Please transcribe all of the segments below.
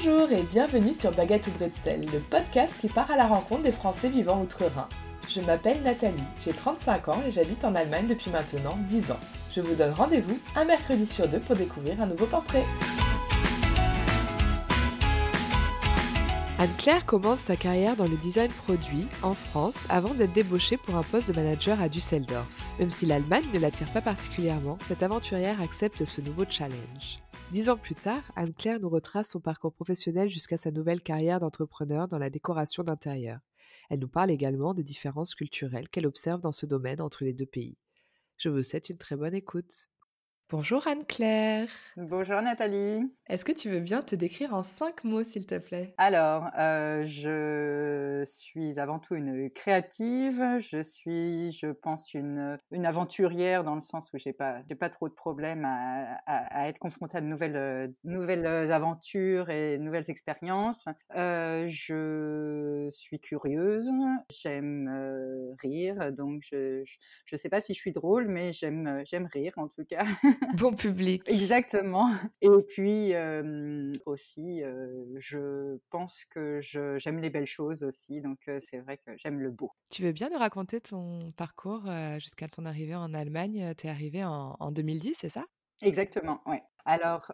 Bonjour et bienvenue sur Baguette ou Bretzel, le podcast qui part à la rencontre des Français vivant outre-Rhin. Je m'appelle Nathalie, j'ai 35 ans et j'habite en Allemagne depuis maintenant 10 ans. Je vous donne rendez-vous un mercredi sur deux pour découvrir un nouveau portrait. Anne-Claire commence sa carrière dans le design produit en France avant d'être débauchée pour un poste de manager à Düsseldorf. Même si l'Allemagne ne l'attire pas particulièrement, cette aventurière accepte ce nouveau challenge. Dix ans plus tard, Anne-Claire nous retrace son parcours professionnel jusqu'à sa nouvelle carrière d'entrepreneur dans la décoration d'intérieur. Elle nous parle également des différences culturelles qu'elle observe dans ce domaine entre les deux pays. Je vous souhaite une très bonne écoute. Bonjour Anne-Claire. Bonjour Nathalie. Est-ce que tu veux bien te décrire en cinq mots, s'il te plaît? Alors, euh, je suis avant tout une créative. Je suis, je pense, une, une aventurière dans le sens où j'ai pas, j'ai pas trop de problèmes à, à, être confrontée à de nouvelles, nouvelles aventures et nouvelles expériences. Euh, je suis curieuse. J'aime euh, rire, donc je, je, je sais pas si je suis drôle, mais j'aime, j'aime rire en tout cas. bon public. Exactement. Et puis aussi, je pense que j'aime les belles choses aussi, donc c'est vrai que j'aime le beau. Tu veux bien nous raconter ton parcours jusqu'à ton arrivée en Allemagne? Tu es arrivée en, en 2010, c'est ça? Exactement, ouais. Alors,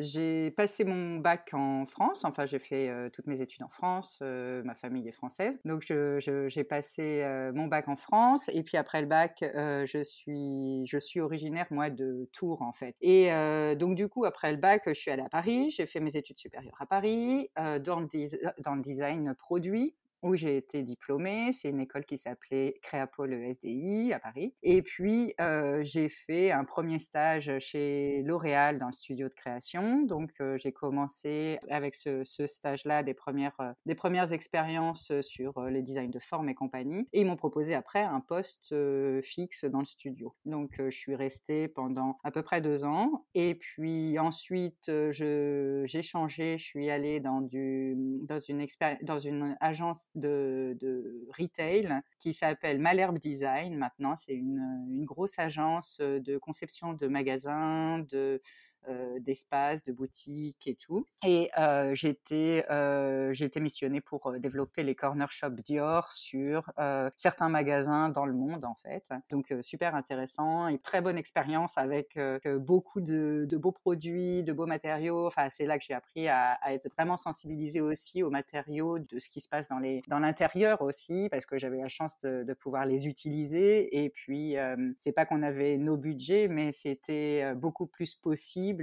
j'ai passé mon bac en France, enfin j'ai fait toutes mes études en France, ma famille est française, donc j'ai passé mon bac en France et puis après le bac, je suis originaire moi de Tours en fait. Et donc du coup après le bac, je suis allée à Paris, j'ai fait mes études supérieures à Paris dans le design produit où j'ai été diplômée. C'est une école qui s'appelait Créapol SDI à Paris. Et puis, euh, j'ai fait un premier stage chez L'Oréal dans le studio de création. Donc, euh, j'ai commencé avec ce, ce stage-là des premières, euh, des premières expériences sur les designs de forme et compagnie. Et ils m'ont proposé après un poste fixe dans le studio. Donc, je suis restée pendant à peu près deux ans. Et puis ensuite, j'ai changé. Je suis allée dans, du, dans, une, dans une agence de, de retail qui s'appelle Malherbe Design. Maintenant, c'est une, une, grosse agence de conception de magasins, de euh, d'espace, de boutiques et tout. Et euh, euh, j'ai été missionnée pour euh, développer les corner shops Dior sur euh, certains magasins dans le monde en fait. Donc super intéressant et très bonne expérience avec beaucoup de, beaux produits, de beaux matériaux. Enfin c'est là que j'ai appris à, être vraiment sensibilisée aussi aux matériaux, de ce qui se passe dans les dans l'intérieur aussi parce que j'avais la chance de, de, pouvoir les utiliser. Et puis c'est pas qu'on avait nos budgets, mais c'était beaucoup plus possible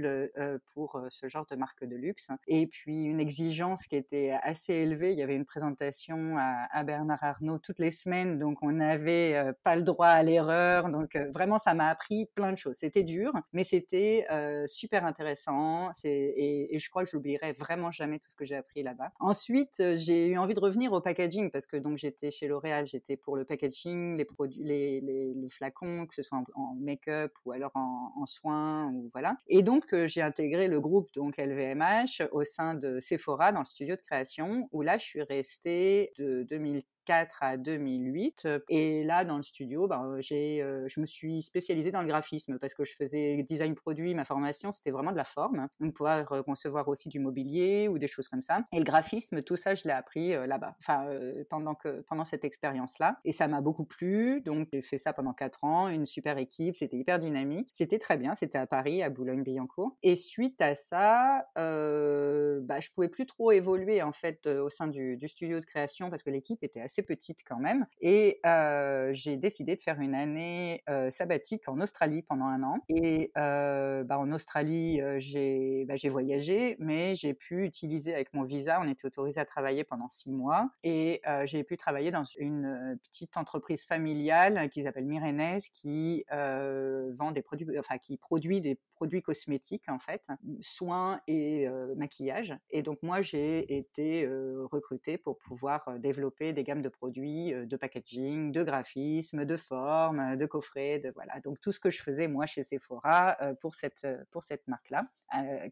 pour ce genre de marque de luxe. Et puis une exigence qui était assez élevée. Il y avait une présentation à, Bernard Arnault toutes les semaines, donc on n'avait pas le droit à l'erreur. Donc vraiment, ça m'a appris plein de choses. C'était dur, mais c'était super intéressant. Et, je crois que j'oublierai vraiment jamais tout ce que j'ai appris là-bas. Ensuite, j'ai eu envie de revenir au packaging parce que donc j'étais chez L'Oréal, j'étais pour le packaging, les produits, les, les, flacons, que ce soit en, make-up ou alors en, en soins ou voilà. Et donc donc, j'ai intégré le groupe donc LVMH au sein de Sephora dans le studio de création où là, je suis restée de 2000 2004 à 2008. Et là, dans le studio, ben, j'ai, je me suis spécialisée dans le graphisme parce que je faisais design produit. Ma formation, c'était vraiment de la forme. Donc, pouvoir concevoir aussi du mobilier ou des choses comme ça. Et le graphisme, tout ça, je l'ai appris là-bas, enfin, pendant, que, pendant cette expérience-là. Et ça m'a beaucoup plu. Donc, j'ai fait ça pendant quatre ans. Une super équipe. C'était hyper dynamique. C'était très bien. C'était à Paris, à Boulogne-Billancourt. Et suite à ça, bah, je pouvais plus trop évoluer, en fait, au sein du, du studio de création parce que l'équipe était assez petite quand même. Et euh, j'ai décidé de faire une année euh, sabbatique en Australie pendant un an. Et euh, bah, en Australie, j'ai bah, voyagé, mais j'ai pu utiliser avec mon visa, on était autorisé à travailler pendant six mois. Et j'ai pu travailler dans une petite entreprise familiale qui s'appelle Mirenes, qui vend des produits, enfin qui produit des produits cosmétiques en fait, soins et maquillage. Et donc moi j'ai été recrutée pour pouvoir développer des gammes gamme de produits, de packaging, de graphisme, de forme, de coffret, de voilà. Donc tout ce que je faisais moi chez Sephora pour cette pour cette marque-là,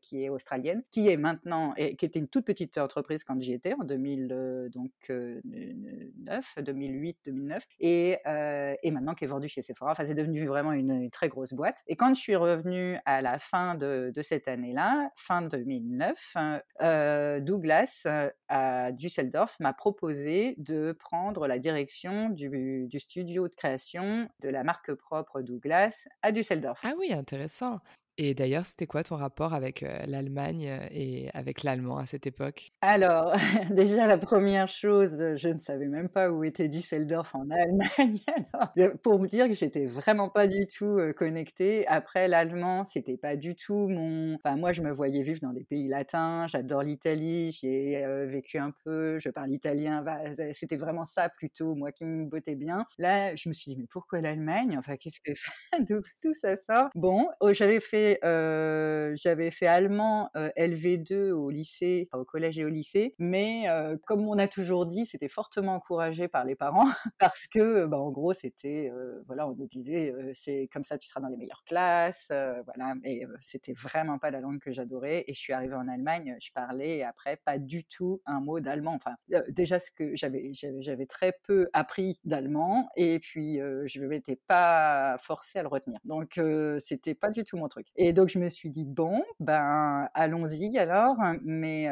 qui est australienne, qui est maintenant et qui était une toute petite entreprise quand j'y étais en 2000 donc 9, 2008, 2009 et et maintenant qui est vendue chez Sephora. Enfin c'est devenu vraiment une, très grosse boîte. Et quand je suis revenue à la fin de, cette année-là, fin 2009, Douglas à Düsseldorf m'a proposé de prendre la direction du, du, studio de création de la marque propre Douglas à Düsseldorf. Ah oui, intéressant. Et d'ailleurs, c'était quoi ton rapport avec l'Allemagne et avec l'allemand à cette époque? Alors, déjà, la première chose, je ne savais même pas où était Düsseldorf en Allemagne. pour vous dire que j'étais vraiment pas du tout connectée. Après, l'allemand, c'était pas du tout mon. Enfin, moi, je me voyais vivre dans des pays latins. J'adore l'Italie. J'y ai vécu un peu. Je parle italien. C'était vraiment ça plutôt, moi, qui me bottait bien. Là, je me suis dit, mais pourquoi l'Allemagne? Enfin, qu'est-ce que. Tout ça sort? Bon, oh, j'avais fait j'avais fait allemand LV2 au lycée, au collège et au lycée, mais comme on a toujours dit, c'était fortement encouragé par les parents parce que, bah, en gros, c'était, voilà, on nous disait, c'est comme ça, tu seras dans les meilleures classes, voilà, mais c'était vraiment pas la langue que j'adorais. Et je suis arrivée en Allemagne, je parlais après pas du tout un mot d'allemand. Enfin, déjà ce que j'avais, j'avais très peu appris d'allemand, et puis je m'étais pas forcée à le retenir. Donc c'était pas du tout mon truc. Et donc je me suis dit bon, ben allons-y alors. Mais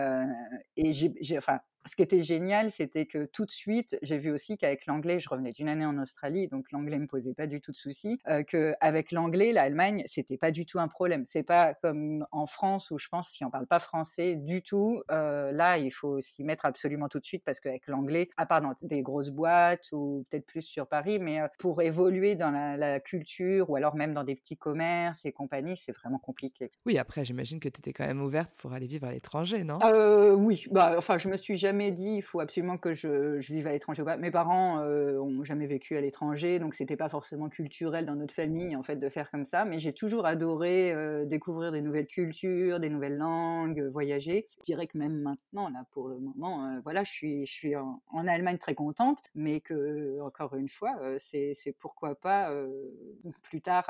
et j'ai, enfin ce qui était génial, c'était que tout de suite, j'ai vu aussi qu'avec l'anglais, je revenais d'une année en Australie, donc l'anglais me posait pas du tout de soucis. Euh, qu'avec l'anglais, l'Allemagne, c'était pas du tout un problème. C'est pas comme en France où je pense si on parle pas français du tout, euh, là il faut s'y mettre absolument tout de suite parce qu'avec l'anglais, à part dans des grosses boîtes ou peut-être plus sur Paris, mais euh, pour évoluer dans la, la, culture ou alors même dans des petits commerces et compagnie, c'est vraiment compliqué. Oui, après j'imagine que tu étais quand même ouverte pour aller vivre à l'étranger, non? Euh, Oui, bah enfin je me suis jamais dit il faut absolument que je, vive à l'étranger. Mes parents euh, ont jamais vécu à l'étranger, donc c'était pas forcément culturel dans notre famille en fait de faire comme ça. Mais j'ai toujours adoré euh, découvrir des nouvelles cultures, des nouvelles langues, voyager. Je dirais que même maintenant, là pour le moment, euh, voilà, je suis, en, Allemagne très contente, mais que encore une fois, c'est pourquoi pas plus tard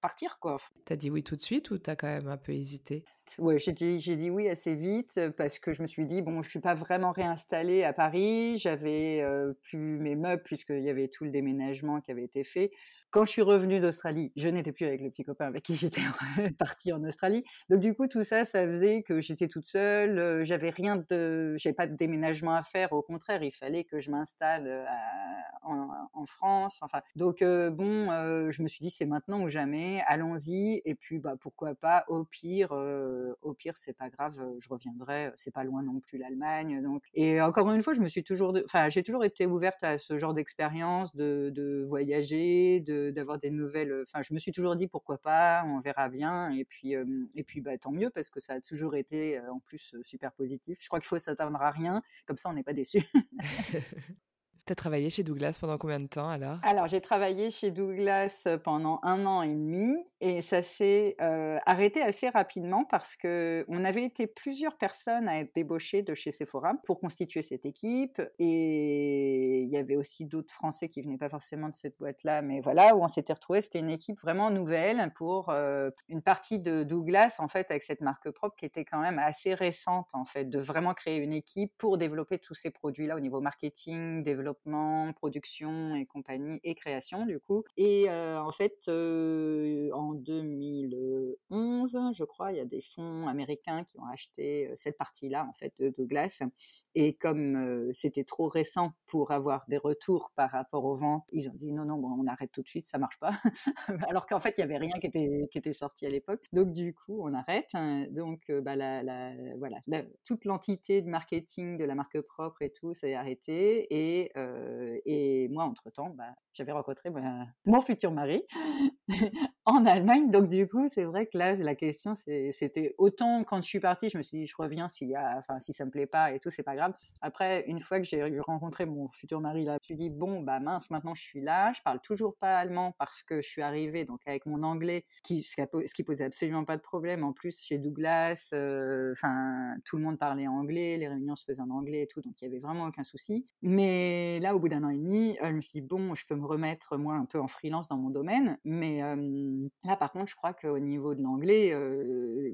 partir quoi. T'as dit oui tout de suite ou t'as quand même un peu hésité? Ouais, j'ai dit, oui assez vite parce que je me suis dit bon, je suis pas vraiment réinstallée à Paris. J'avais plus mes meubles puisqu'il y avait tout le déménagement qui avait été fait. Quand je suis revenue d'Australie, je n'étais plus avec le petit copain avec qui j'étais partie en Australie. Donc du coup, tout ça, ça faisait que j'étais toute seule. j'avais rien de, j'ai pas de déménagement à faire. Au contraire, il fallait que je m'installe en, en, France. Enfin, donc bon, je me suis dit c'est maintenant ou jamais. Allons-y. Et puis bah pourquoi pas. Au pire au pire, c'est pas grave, je reviendrai, c'est pas loin non plus l'Allemagne. Et encore une fois, je me suis toujours, enfin, j'ai toujours été ouverte à ce genre d'expérience, de, de, voyager, d'avoir des nouvelles. Enfin, je me suis toujours dit pourquoi pas, on verra bien. Et puis, et puis, bah, tant mieux parce que ça a toujours été en plus super positif. Je crois qu'il faut s'attendre à rien, comme ça, on n'est pas déçu. Tu as travaillé chez Douglas pendant combien de temps alors? Alors j'ai travaillé chez Douglas pendant un an et demi et ça s'est euh, arrêté assez rapidement parce que on avait été plusieurs personnes à être débauchées de chez Sephora pour constituer cette équipe et il y avait aussi d'autres Français qui venaient pas forcément de cette boîte-là, mais voilà où on s'était retrouvé, c'était une équipe vraiment nouvelle pour euh, une partie de Douglas en fait avec cette marque propre qui était quand même assez récente en fait de vraiment créer une équipe pour développer tous ces produits-là au niveau marketing, développement production et compagnie et création du coup. Et en fait, en 2011, je crois, il y a des fonds américains qui ont acheté cette partie-là en fait de Douglas. Et comme c'était trop récent pour avoir des retours par rapport aux ventes, ils ont dit non non, bon, on arrête tout de suite, ça marche pas. Alors qu'en fait, il y avait rien qui était qui était sorti à l'époque. Donc du coup, on arrête. Hein. Donc bah, la, la, voilà, toute l'entité de marketing de la marque propre et tout, ça est arrêté. Et et moi, entre-temps, bah, j'avais rencontré mon futur mari en Allemagne. Donc du coup, c'est vrai que là, la question, c'était autant quand je suis partie, je me suis dit, je reviens y a, enfin, si ça me plaît pas et tout, c'est pas grave. Après, une fois que j'ai rencontré mon futur mari là, suis dit, bon, bah mince, maintenant je suis là, je parle toujours pas allemand parce que je suis arrivée donc avec mon anglais, qui, ce, qui, posait absolument pas de problème. En plus, chez Douglas, euh, enfin, tout le monde parlait anglais, les réunions se faisaient en anglais et tout, donc il y avait vraiment aucun souci. Mais là, au bout d'un an et demi, euh, je me suis dit, bon, je peux me remettre moi un peu en freelance dans mon domaine, mais là, par contre, je crois qu'au niveau de l'anglais,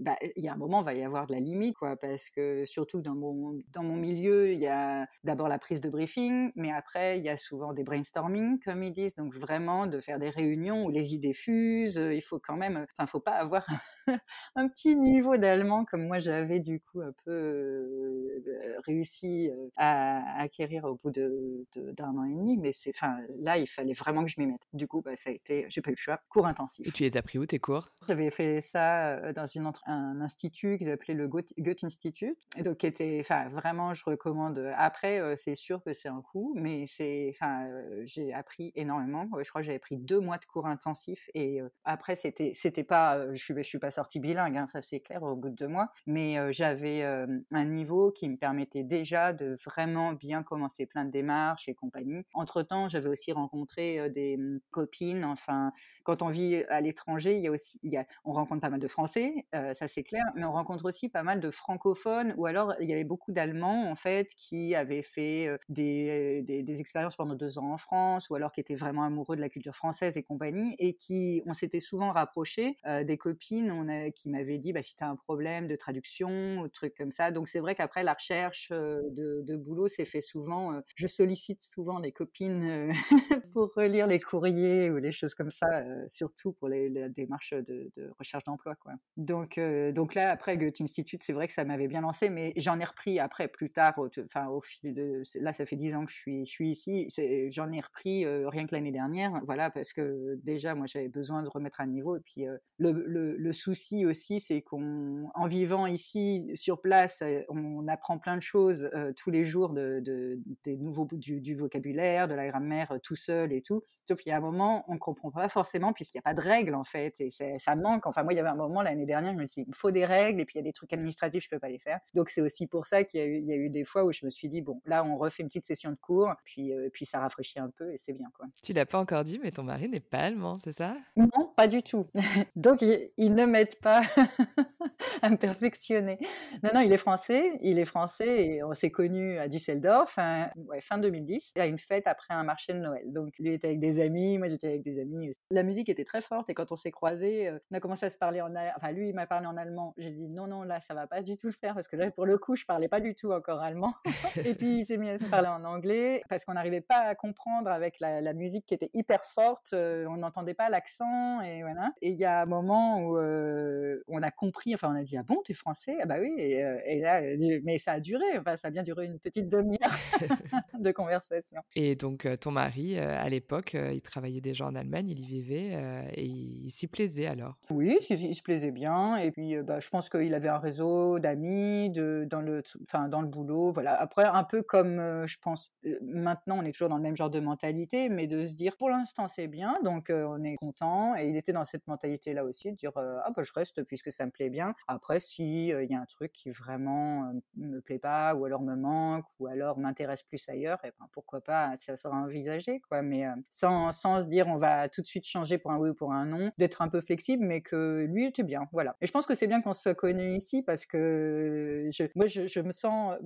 bah, il y a un moment, il va y avoir de la limite, quoi, parce que surtout dans mon, dans mon milieu, il y a d'abord la prise de briefing, mais après, il y a souvent des brainstorming, comme ils disent, donc vraiment de faire des réunions où les idées fusent, il faut quand même, enfin, faut pas avoir un petit niveau d'allemand comme moi j'avais du coup un peu réussi à, acquérir au bout de, d'un an et demi, mais c'est, enfin, là, il fallait vraiment que je m'y mette. Du coup, bah, ça a été, j'ai pas eu le choix, cours intensif. Et tu les as pris où tes cours? J'avais fait ça dans une, un institut qu'ils appelaient le Goethe Institute, donc qui était, enfin, vraiment, je recommande. Après, c'est sûr que c'est un mais c'est, enfin, j'ai appris énormément. Je crois que j'avais pris deux mois de cours intensifs, et après, c'était, c'était pas, je suis, je suis pas sortie bilingue, hein, ça c'est clair au bout de deux mois, mais j'avais un niveau qui me permettait déjà de vraiment bien commencer plein de démarches et compagnie. Entre temps, j'avais aussi rencontré des mmh, copines. Enfin, quand on vit à l'étranger, il y a aussi, on rencontre pas mal de Français, ça c'est clair, mais on rencontre aussi pas mal de francophones, ou alors il y avait beaucoup d'Allemands en fait qui avaient fait des, expériences pendant deux ans en France, ou alors qui étaient vraiment amoureux de la culture française et compagnie, et qui, on s'était souvent rapprochés des copines qui m'avaient dit, bah, si tu as un problème de traduction ou trucs comme ça. Donc c'est vrai qu'après la recherche de, de boulot s'est fait souvent. je sollicite souvent les copines pour relire les courriers ou les choses comme ça, surtout pour les, démarches de, de recherche d'emploi. Quoi. Donc, donc là, après Goethe Institute, c'est vrai que ça m'avait bien lancé, mais j'en ai repris après, plus tard, enfin au, fil de... Là, ça fait dix ans que je suis, je suis ici, j'en ai repris rien que l'année dernière, voilà, parce que déjà, moi, j'avais besoin de remettre à niveau. Et puis, le, le, souci aussi, c'est qu'en vivant ici, sur place, on apprend plein de choses tous les jours, de, nouveaux, du, vocabulaire, de la grammaire tout seul et tout. Sauf qu'il y a un moment, on ne comprend pas forcément puisqu'il n'y a pas de règles en fait et ça manque. Enfin, moi, il y avait un moment l'année dernière, je me dit, il faut des règles et puis il y a des trucs administratifs, je peux pas les faire. Donc c'est aussi pour ça qu'il y, a eu des fois où je me suis dit, bon, là, on refait une petite session de cours, puis, euh, puis ça rafraîchit un peu et c'est bien quoi. Tu l'as pas encore dit, mais ton mari n'est pas allemand, c'est ça? Non, pas du tout. Donc il, ne m'aide pas à me perfectionner. Non, non, il est français, il est français et on s'est connus à Düsseldorf fin, ouais, fin 2010, à une fête après un marché de Noël. Donc lui était avec des amis, moi j'étais avec des amis. La musique était très forte et quand on s'est croisés, euh, on a commencé à se parler en, enfin lui il m'a parlé en allemand. J'ai dit non non là ça va pas du tout le faire parce que là pour le coup je parlais pas du tout encore allemand. et puis il s'est mis à parler en anglais parce qu'on n'arrivait pas à comprendre avec la, musique qui était hyper forte, euh, on n'entendait pas l'accent et voilà. Et il y a un moment où euh, on a compris, enfin on a dit ah bon t'es français? Ah bah oui et, et, là mais ça a duré, enfin ça a bien duré une petite demi-heure de conversation. Et donc ton mari à l'époque il travaillait déjà en Allemagne, il y vivait et il s'y plaisait alors Oui, il, se plaisait bien. Et puis, bah, je pense qu'il avait un réseau d'amis de, dans, le, enfin, dans le boulot. Voilà. Après, un peu comme, je pense, maintenant, on est toujours dans le même genre de mentalité, mais de se dire, pour l'instant, c'est bien, donc on est content. Et il était dans cette mentalité-là aussi, de dire, ah, bah, je reste puisque ça me plaît bien. Après, si il y a un truc qui vraiment me plaît pas, ou alors me manque, ou alors m'intéresse plus ailleurs, et ben, pourquoi pas, ça sera envisagé, quoi. Mais sans, sans se dire, on va tout de suite changer pour un oui ou pour un non, d'être un peu flexible, mais que lui était bien, voilà. Et je pense que c'est bien qu'on se connu ici parce que moi, je, me sens,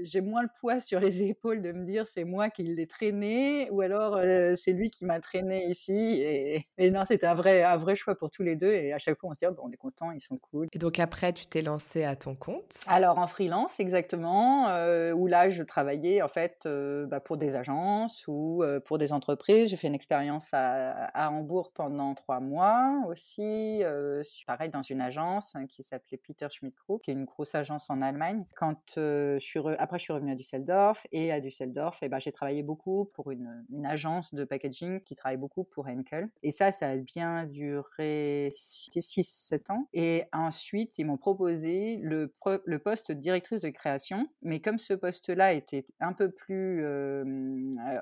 j'ai moins le poids sur les épaules de me dire c'est moi qui l'ai traîné ou alors c'est lui qui m'a traîné ici. Et, et non, c'était un vrai, un vrai choix pour tous les deux. Et à chaque fois, on se dit, oh, bon, on est content, ils sont cool. Et donc après, tu t'es lancé à ton compte? Alors en freelance, exactement, où là, je travaillais en fait bah, pour des agences ou pour des entreprises. J'ai fait une expérience à, à Hambourg pendant trois mois aussi, euh, pareil dans une agence hein, qui s'appelait Peter Schmidt Group, qui est une grosse agence en Allemagne. Quand je suis après je suis revenue à Düsseldorf et à Düsseldorf, et ben j'ai travaillé beaucoup pour une, agence de packaging qui travaille beaucoup pour Henkel. Et ça, ça a bien duré 6-7 ans. Et ensuite, ils m'ont proposé le, poste de directrice de création, mais comme ce poste-là était un peu plus,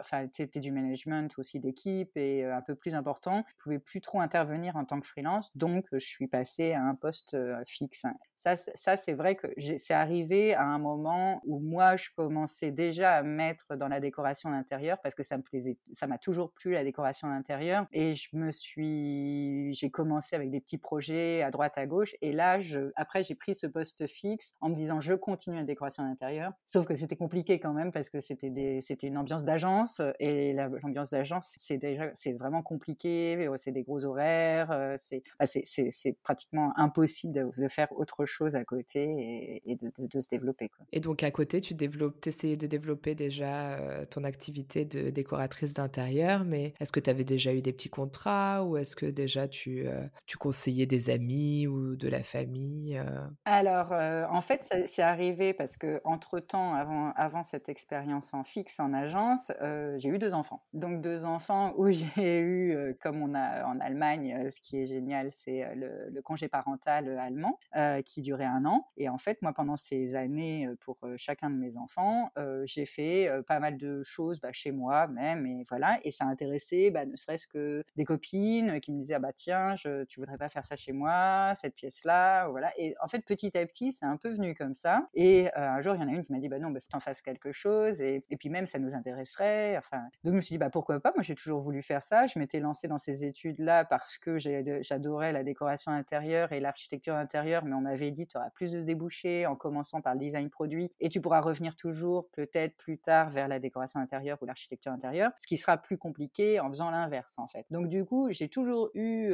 enfin c'était du management aussi d'équipe et un peu plus important, je pouvais plus plus trop intervenir en tant que freelance, donc je suis passée à un poste fixe. Ça, ça c'est vrai que c'est arrivé à un moment où moi, je commençais déjà à mettre dans la décoration d'intérieur parce que ça me plaisait, ça m'a toujours plu la décoration d'intérieur. Et je me suis, j'ai commencé avec des petits projets à droite, à gauche. Et là, après, j'ai pris ce poste fixe en me disant, je continue la décoration d'intérieur. Sauf que c'était compliqué quand même parce que c'était des, c'était une ambiance d'agence et l'ambiance d'agence, c'est déjà, c'est vraiment compliqué. C'est des gros horaires. C'est, c'est, c'est pratiquement impossible de, faire autre chose à côté et, de, se développer. Quoi. Et donc à côté, tu développes, essayais de développer déjà euh, ton activité de décoratrice d'intérieur, mais est-ce que tu avais déjà eu des petits contrats ou est-ce que déjà tu, euh, tu conseillais des amis ou de la famille euh? Alors en fait, c'est arrivé parce que entre temps, avant, avant cette expérience en fixe en agence, j'ai eu deux enfants. Donc deux enfants où j'ai eu, comme on a en Allemagne, ce qui est génial, c'est le, le, congé parental allemand qui durait un an. Et en fait, moi, pendant ces années, pour chacun de mes enfants, j'ai fait pas mal de choses bah, chez moi même, et voilà. Et ça a intéressé, bah, ne serait-ce que des copines qui me disaient, ah bah tiens, je, tu voudrais pas faire ça chez moi, cette pièce-là, voilà. Et en fait, petit à petit, c'est un peu venu comme ça. Et un jour, il y en a une qui m'a dit, bah non, bah, t'en fasses quelque chose. Et, et, puis même, ça nous intéresserait. Enfin, donc je me suis dit, bah pourquoi pas Moi, j'ai toujours voulu faire ça. Je m'étais lancée dans ces études-là parce que j'adorais la décoration intérieure et l'architecture intérieure, mais on m'avait dit, tu auras plus de débouchés en commençant par le design produit et tu pourras revenir toujours peut-être plus tard vers la décoration intérieure ou l'architecture intérieure, ce qui sera plus compliqué en faisant l'inverse en fait. Donc du coup, j'ai toujours eu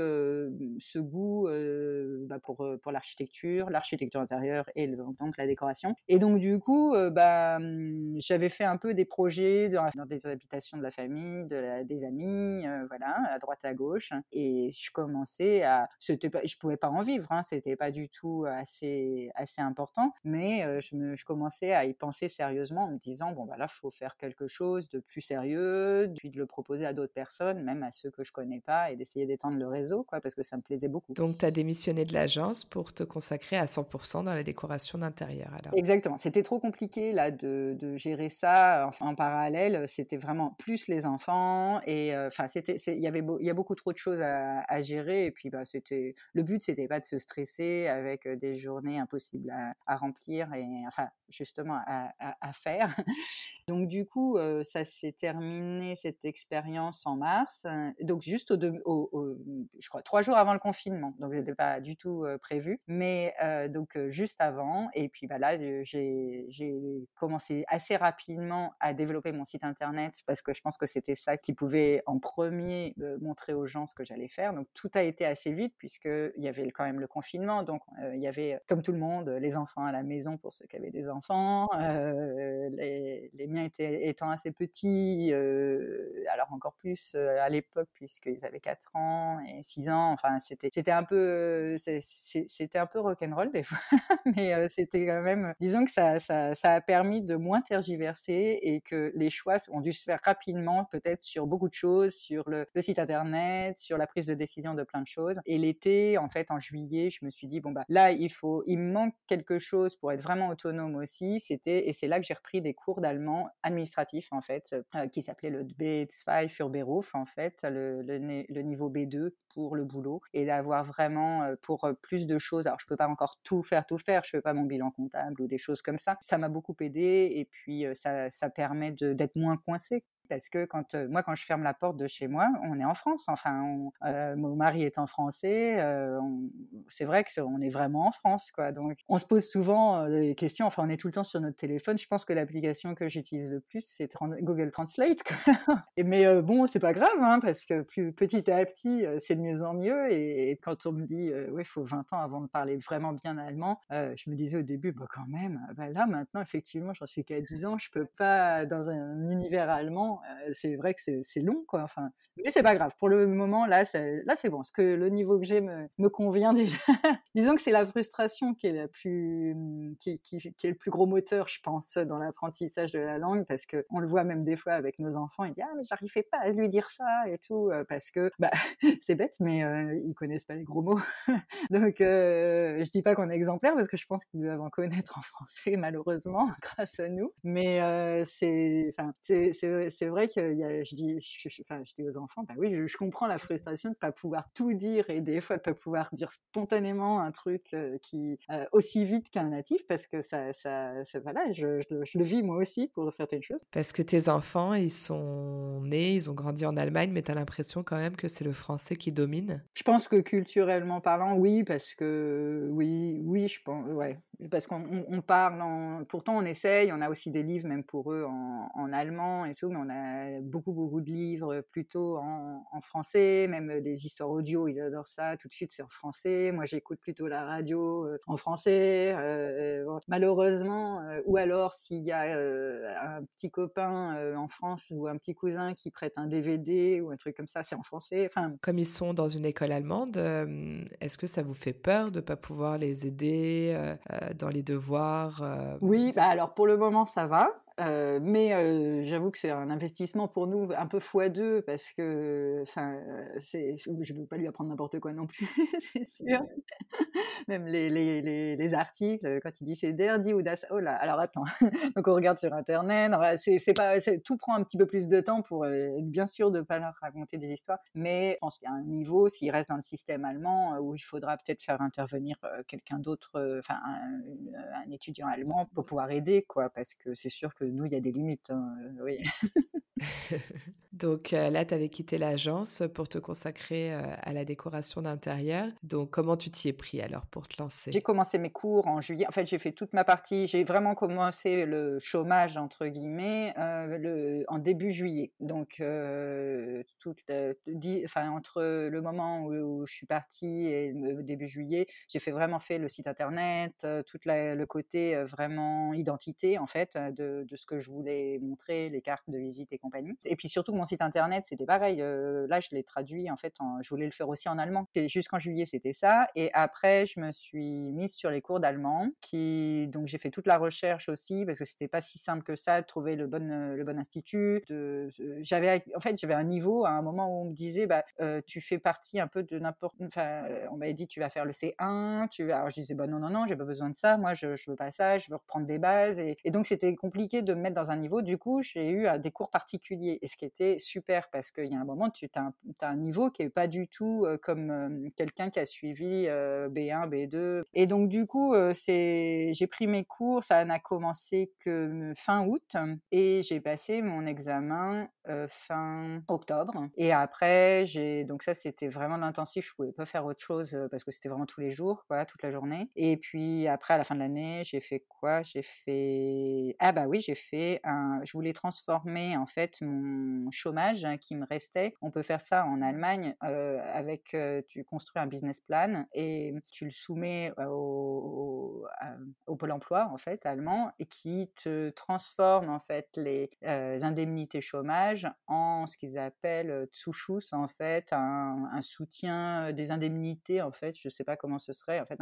ce goût bah, pour, pour l'architecture, l'architecture intérieure et donc la décoration. Et donc du coup, bah, mmh, j'avais fait un peu des projets dans, des habitations de la famille, de des amis, voilà, à droite à gauche. Et je commençais à, pas, je pouvais pas en vivre, hein, c'était pas du tout assez assez, important. Mais je, me, je commençais à y penser sérieusement en me disant, bon, bah là, il faut faire quelque chose de plus sérieux, puis de le proposer à d'autres personnes, même à ceux que je connais pas, et d'essayer d'étendre le réseau, quoi, parce que ça me plaisait beaucoup. Donc, tu as démissionné de l'agence pour te consacrer à 100% dans la décoration d'intérieur, alors? Exactement. C'était trop compliqué, là, de, de gérer ça en parallèle. C'était vraiment plus les enfants, et enfin, c'était, il y avait y a beaucoup trop de choses à, à gérer, et puis, bah, c'était, le but, c'était pas de se stresser avec des journées impossible à, remplir et enfin justement à, faire. Donc du coup, ça s'est terminé cette expérience en mars. Donc juste au, je crois trois jours avant le confinement. Donc c'était pas du tout prévu, mais donc juste avant. Et puis bah là, j'ai commencé assez rapidement à développer mon site internet parce que je pense que c'était ça qui pouvait en premier montrer aux gens ce que j'allais faire. Donc tout a été assez vite puisque il y avait quand même le confinement. Donc il y avait comme tout le monde, les enfants à la maison pour ceux qui avaient des enfants, les, miens étant assez petits, alors encore plus à l'époque puisqu'ils avaient 4 ans et 6 ans, enfin c'était c'était un peu c'était un peu rock'n'roll des fois, mais c'était quand même, disons que ça, ça, a permis de moins tergiverser et que les choix ont dû se faire rapidement, peut-être sur beaucoup de choses, sur le, le, site internet, sur la prise de décision de plein de choses. Et l'été, en fait, en juillet, je me suis dit bon bah là il il me manque quelque chose pour être vraiment autonome aussi. C'était et c'est là que j'ai repris des cours d'allemand administratif en fait, euh, qui s'appelait le B2 für Beruf en fait, le, niveau B2 pour le boulot et d'avoir vraiment euh, pour euh, plus de choses. Alors je peux pas encore tout faire, tout faire. Je fais pas mon bilan comptable ou des choses comme ça. Ça m'a beaucoup aidé et puis ça permet d'être moins coincé parce que quand moi quand je ferme la porte de chez moi, on est en France. Enfin, mon mari est en français. c'est vrai que on est vraiment en France, quoi. Donc, on se pose souvent des questions. Enfin, on est tout le temps sur notre téléphone. Je pense que l'application que j'utilise le plus, c'est Google Translate. Mais bon, c'est pas grave, hein, parce que plus petit à petit, c'est de mieux en mieux. Et, quand on me dit, ouais, il faut 20 ans avant de parler vraiment bien allemand, je me disais au début, bah quand même, bah, là maintenant, effectivement, j'en suis qu'à 10 ans, je peux pas dans un univers allemand c'est vrai que c'est long, quoi. Enfin, mais c'est pas grave. Pour le moment, là, là, c'est bon. Parce que le niveau que j'ai me, convient déjà. Disons que c'est la frustration qui est la plus, mmh, qui, est le plus gros moteur, je pense, dans l'apprentissage de la langue, parce que on le voit même des fois avec nos enfants. Ils disent ah mais j'arrivais pas à lui dire ça et tout, parce que bah c'est bête, mais ils connaissent pas les gros mots. Donc je dis pas qu'on est exemplaire, parce que je pense qu'ils doivent en connaître en français malheureusement grâce à nous. Mais c'est, enfin, c'est c'est vrai que je, dis, enfin, je dis aux enfants, bah oui, je, comprends la frustration de ne pas pouvoir tout dire et des fois de pas pouvoir dire spontanément un truc qui aussi vite qu'un natif parce que ça, ça, voilà, je, je, le vis moi aussi pour certaines choses. Parce que tes enfants, ils sont nés, ils ont grandi en Allemagne, mais tu as l'impression quand même que c'est le français qui domine? Je pense que culturellement parlant, oui, parce que oui, oui, je pense, ouais, parce qu'on parle, en, pourtant on essaye, on a aussi des livres même pour eux en, allemand et tout, mais on a beaucoup beaucoup de livres plutôt en, français, même des histoires audio, ils adorent ça, tout de suite c'est en français. Moi j'écoute plutôt la radio euh, en français, euh, malheureusement, euh, ou alors s'il y a un petit copain en France ou un petit cousin qui prête un DVD ou un truc comme ça, c'est en français. Enfin, comme ils sont dans une école allemande, est-ce que ça vous fait peur de pas pouvoir les aider dans les devoirs Oui, bah alors pour le moment ça va. Euh, mais euh, j'avoue que c'est un investissement pour nous un peu fois deux parce que, enfin, c'est, je veux pas lui apprendre n'importe quoi non plus, c'est sûr. Même les, les, les, articles, quand il dit c'est derdi ou das, oh là, alors attends. Donc on regarde sur internet. C'est pas, tout prend un petit peu plus de temps pour être bien sûr de pas leur raconter des histoires. Mais je pense qu'il y a un niveau, s'il reste dans le système allemand, où il faudra peut-être faire intervenir quelqu'un d'autre, enfin un, un, étudiant allemand pour pouvoir aider, quoi, parce que c'est sûr que nous, il y a des limites. Hein, oui. Donc là, tu avais quitté l'agence pour te consacrer à la décoration d'intérieur. Donc comment tu t'y es pris alors pour te lancer? J'ai commencé mes cours en juillet. En fait, j'ai fait toute ma partie. J'ai vraiment commencé le chômage entre guillemets le, en début juillet. Donc toute enfin, entre le moment où, je suis partie et le début juillet, j'ai fait vraiment fait le site internet, tout le côté vraiment identité en fait de, de, ce que je voulais montrer, les cartes de visite et compagnie. Et puis surtout mon site internet, c'était pareil. là, je l'ai traduit en fait. je voulais le faire aussi en allemand. Jusqu'en juillet, c'était ça. Et après, je me suis mise sur les cours d'allemand. Qui donc j'ai fait toute la recherche aussi parce que c'était pas si simple que ça de trouver le bon le bon institut. j'avais en fait j'avais un niveau à un moment où on me disait bah tu fais partie un peu de n'importe. Enfin, on m'avait dit tu vas faire le C1. Tu alors je disais bah non non non j'ai pas besoin de ça. Moi je, je veux pas ça. Je veux reprendre des bases. Et, et donc c'était compliqué de me mettre dans un niveau. Du coup j'ai eu des cours particuliers et ce qui était super parce qu'il y a un moment, tu as un, niveau qui est pas du tout comme quelqu'un qui a suivi B1, B2. Et donc, du coup, c'est, j'ai pris mes cours, ça n'a commencé que fin août et j'ai passé mon examen fin octobre. Et après, j'ai, donc ça, c'était vraiment l'intensif, je pouvais pas faire autre chose parce que c'était vraiment tous les jours, quoi, toute la journée. Et puis après, à la fin de l'année, j'ai fait quoi? J'ai fait, ah bah oui, j'ai fait un, je voulais transformer en fait mon chômage hein, qui me restait. On peut faire ça en Allemagne avec, tu construis un business plan et tu le soumets au, au, pôle emploi en fait allemand et qui te transforme en fait les indemnités chômage en ce qu'ils appellent Zuschuss en fait, un, soutien des indemnités en fait, je sais pas comment ce serait en fait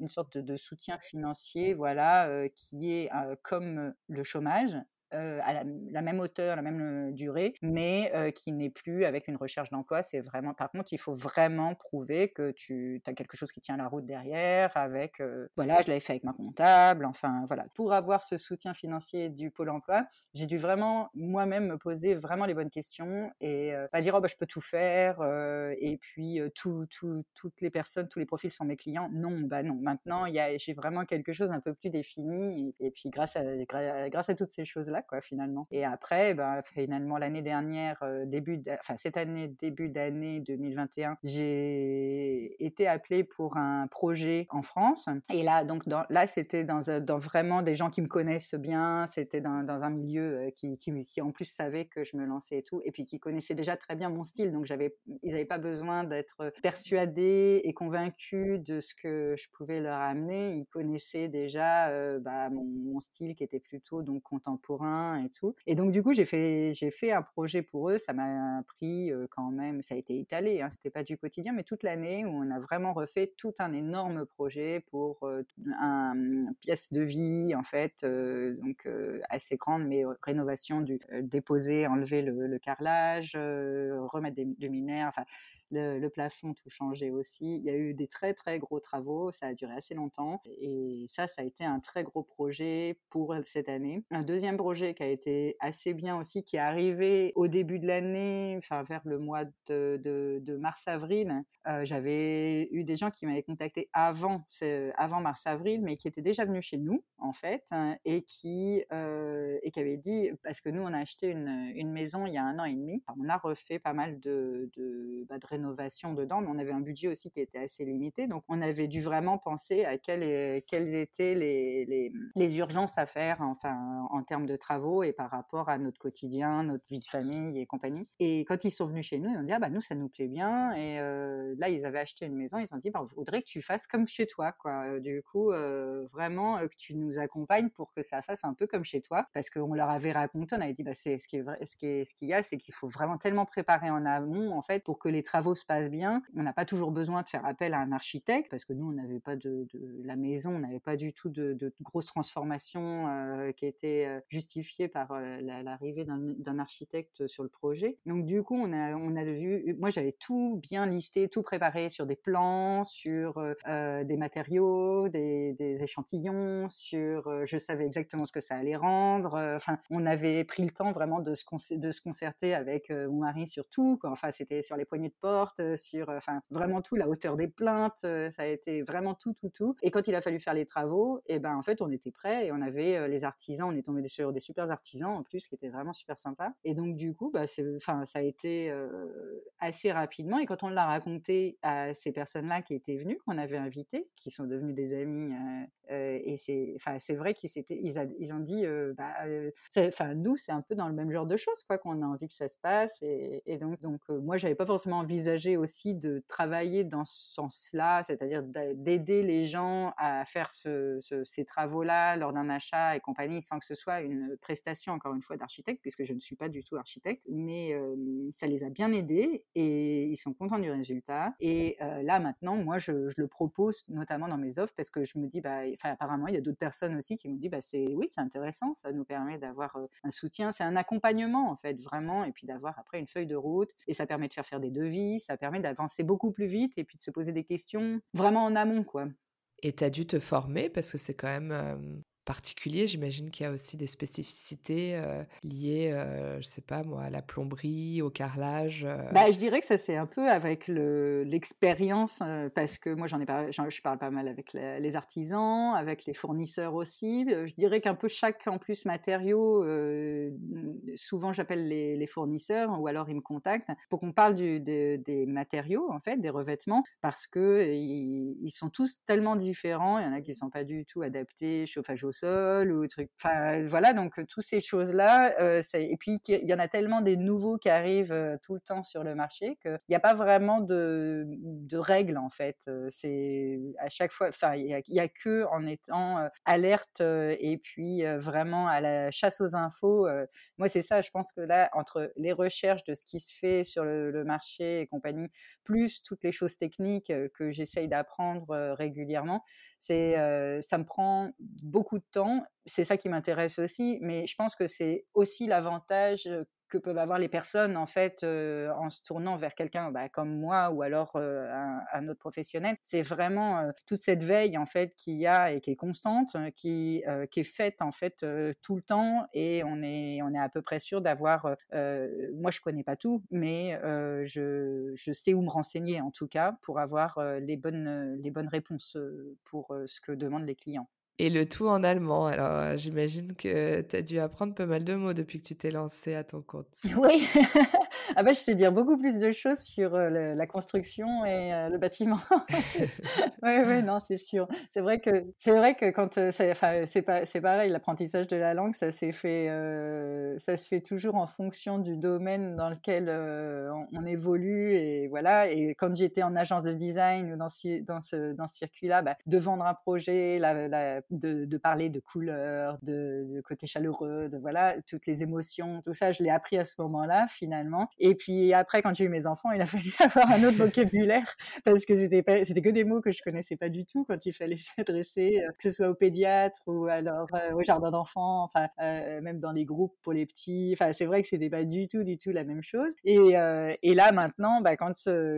une sorte de, soutien financier voilà qui est comme le chômage chômage à la, même hauteur, la même durée, mais qui n'est plus avec une recherche d'emploi. C'est vraiment, par contre, il faut vraiment prouver que tu as quelque chose qui tient la route derrière. Avec, voilà, je l'avais fait avec ma comptable. Enfin, voilà, pour avoir ce soutien financier du pôle emploi, j'ai dû vraiment moi-même me poser vraiment les bonnes questions et pas dire oh bah je peux tout faire et puis tout, tout, toutes les personnes, tous les profils sont mes clients. Non, bah non. Maintenant, il j'ai vraiment quelque chose un peu plus défini et, et puis grâce à, grâce à toutes ces choses là finalement. Et après, ben, finalement, l'année dernière, début, enfin, cette année, début d'année 2021, j'ai été appelée pour un projet en France. Et là, donc, là, c'était dans, dans, vraiment des gens qui me connaissent bien. C'était dans, un milieu qui, qui, qui, en plus, savait que je me lançais et tout. Et puis, qui connaissaient déjà très bien mon style. Donc, j'avais, ils n'avaient pas besoin d'être persuadés et convaincus de ce que je pouvais leur amener. Ils connaissaient déjà bah, mon, mon, style qui était plutôt donc contemporain et tout. Et donc du coup, j'ai fait j'ai fait un projet pour eux. Ça m'a pris quand même, ça a été étalé. Hein, c'était pas du quotidien, mais toute l'année où on a vraiment refait tout un énorme projet pour un, une pièce de vie en fait, donc assez grande, mais rénovation du déposer, enlever le, carrelage, remettre des luminaires. Enfin, le, plafond, tout changé aussi. Il y a eu des très très gros travaux, ça a duré assez longtemps et ça, ça a été un très gros projet pour cette année. Un deuxième projet qui a été assez bien aussi, qui est arrivé au début de l'année, enfin vers le mois de, mars-avril. Euh, j'avais eu des gens qui m'avaient contacté avant, avant mars-avril, mais qui étaient déjà venus chez nous en fait hein, et qui euh, et qui avaient dit parce que nous on a acheté une, une maison il y a un an et demi, on a refait pas mal de, de, bah, de rénovation dedans, mais on avait un budget aussi qui était assez limité, donc on avait dû vraiment penser à quelles, quelles étaient les, les, les, urgences à faire, enfin en termes de travaux et par rapport à notre quotidien, notre vie de famille et compagnie. Et quand ils sont venus chez nous, ils ont dit ah bah nous ça nous plaît bien. Et euh, là ils avaient acheté une maison, ils ont dit bah on voudrait que tu fasses comme chez toi quoi. Du coup euh, vraiment que tu nous accompagnes pour que ça fasse un peu comme chez toi, parce qu'on leur avait raconté, on avait dit bah c'est ce qui ce qui ce qu'il y a, c'est qu'il faut vraiment tellement préparer en amont en fait pour que les travaux se passent bien. On n'a pas toujours besoin de faire appel à un architecte parce que nous on n'avait pas de, la maison, on n'avait pas du tout de, grosses transformations euh, qui étaient justifiées par l'arrivée d'un architecte sur le projet. Donc du coup on a vu, moi j'avais tout bien listé, tout préparé sur des plans, sur euh, des matériaux, des, échantillons, sur, euh, je savais exactement ce que ça allait rendre. Euh, enfin, on avait pris le temps vraiment de se, de se concerter avec mon mari sur tout. Enfin, c'était sur les poignées de porte, sur, enfin, vraiment tout, la hauteur des plaintes. ça a été vraiment tout, tout, tout. Et quand il a fallu faire les travaux, et eh ben en fait, on était prêts et on avait les artisans. On est tombé sur des super artisans en plus, qui étaient vraiment super sympas. Et donc du coup, bah, enfin, ça a été assez rapidement. Et quand on l'a raconté à ces personnes-là qui étaient venues, qu'on avait invitées, qui sont devenues des amis, et c'est, enfin, c'est vrai qu'ils ils, ont dit, bah, enfin, nous, c'est un peu dans le même genre de choses, quoi, qu'on a envie que ça se passe. Et, et donc, donc, moi, j'avais pas forcément envisagé aussi de travailler dans ce sens-là, c'est-à-dire d'aider les gens à faire ce, ces travaux-là lors d'un achat et compagnie, sans que ce soit une prestation, encore une fois, d'architecte, puisque je ne suis pas du tout architecte, mais ça les a bien aidés et ils sont contents du résultat. Et là, maintenant, moi, je, le propose notamment dans mes offres parce que je me dis, bah, apparemment, il y a d'autres personnes aussi qui me disent, bah, c'est, oui, c'est intéressant, ça nous permet d'avoir un soutien, c'est un accompagnement, en fait, vraiment, et puis d'avoir après une feuille de route, et ça permet de faire faire des devis, ça permet d'avancer beaucoup plus vite et puis de se poser des questions vraiment en amont, quoi. Et tu as dû te former parce que c'est quand même particulier. J'imagine qu'il y a aussi des spécificités euh, liées, euh, je sais pas moi, à la plomberie, au carrelage. Euh. Bah, je dirais que ça c'est un peu avec l'expérience, parce que moi j'en ai pas, je parle pas mal avec les artisans, avec les fournisseurs aussi. Je dirais qu'un peu chaque en plus matériau, souvent j'appelle les, fournisseurs ou alors ils me contactent pour qu'on parle des matériaux en fait, des revêtements, parce que ils, sont tous tellement différents. Il y en a qui sont pas du tout adaptés, chauffage au sol ou truc. Enfin voilà, donc toutes ces choses là. et puis il y en a tellement des nouveaux qui arrivent tout le temps sur le marché qu'il n'y a pas vraiment de, de règles en fait. C'est à chaque fois, enfin il y, a que en étant alerte et puis vraiment à la chasse aux infos. moi c'est ça, je pense que là entre les recherches de ce qui se fait sur le, le marché et compagnie, plus toutes les choses techniques que j'essaye d'apprendre régulièrement, c'est ça me prend beaucoup de temps. C'est ça qui m'intéresse aussi, mais je pense que c'est aussi l'avantage que peuvent avoir les personnes en fait en se tournant vers quelqu'un bah, comme moi ou alors un, autre professionnel. C'est vraiment toute cette veille en fait qu'il y a et qui est constante, qui est faite en fait tout le temps et on est on est à peu près sûr d'avoir. moi je connais pas tout, mais je je sais où me renseigner en tout cas pour avoir les bonnes les bonnes réponses pour ce que demandent les clients. Et le tout en allemand. Alors, euh, j'imagine que tu as dû apprendre pas mal de mots depuis que tu t'es lancé à ton compte. Oui, ah bah, je sais dire beaucoup plus de choses sur euh, la construction et euh, le bâtiment. oui, oui, non, c'est sûr. C'est vrai que c'est vrai que quand c'est c'est pas c'est pareil, l'apprentissage de la langue, ça s'est fait ça se fait toujours en fonction du domaine dans lequel on, évolue et voilà. Et quand j'étais en agence de design ou dans ce dans ce dans ce circuit-là, bah, de vendre un projet, la de, parler de couleurs, de, côté chaleureux, de voilà, toutes les émotions, tout ça, je l'ai appris à ce moment-là, finalement. Et puis après, quand j'ai eu mes enfants, il a fallu avoir un autre vocabulaire parce que c'était c'était que des mots que je connaissais pas du tout quand il fallait s'adresser, euh, que ce soit au pédiatre ou alors euh, au jardin d'enfants, enfin, euh, même dans les groupes pour les petits. Enfin, c'est vrai que c'était pas du tout, du tout la même chose. Et, et là, maintenant, bah, quand,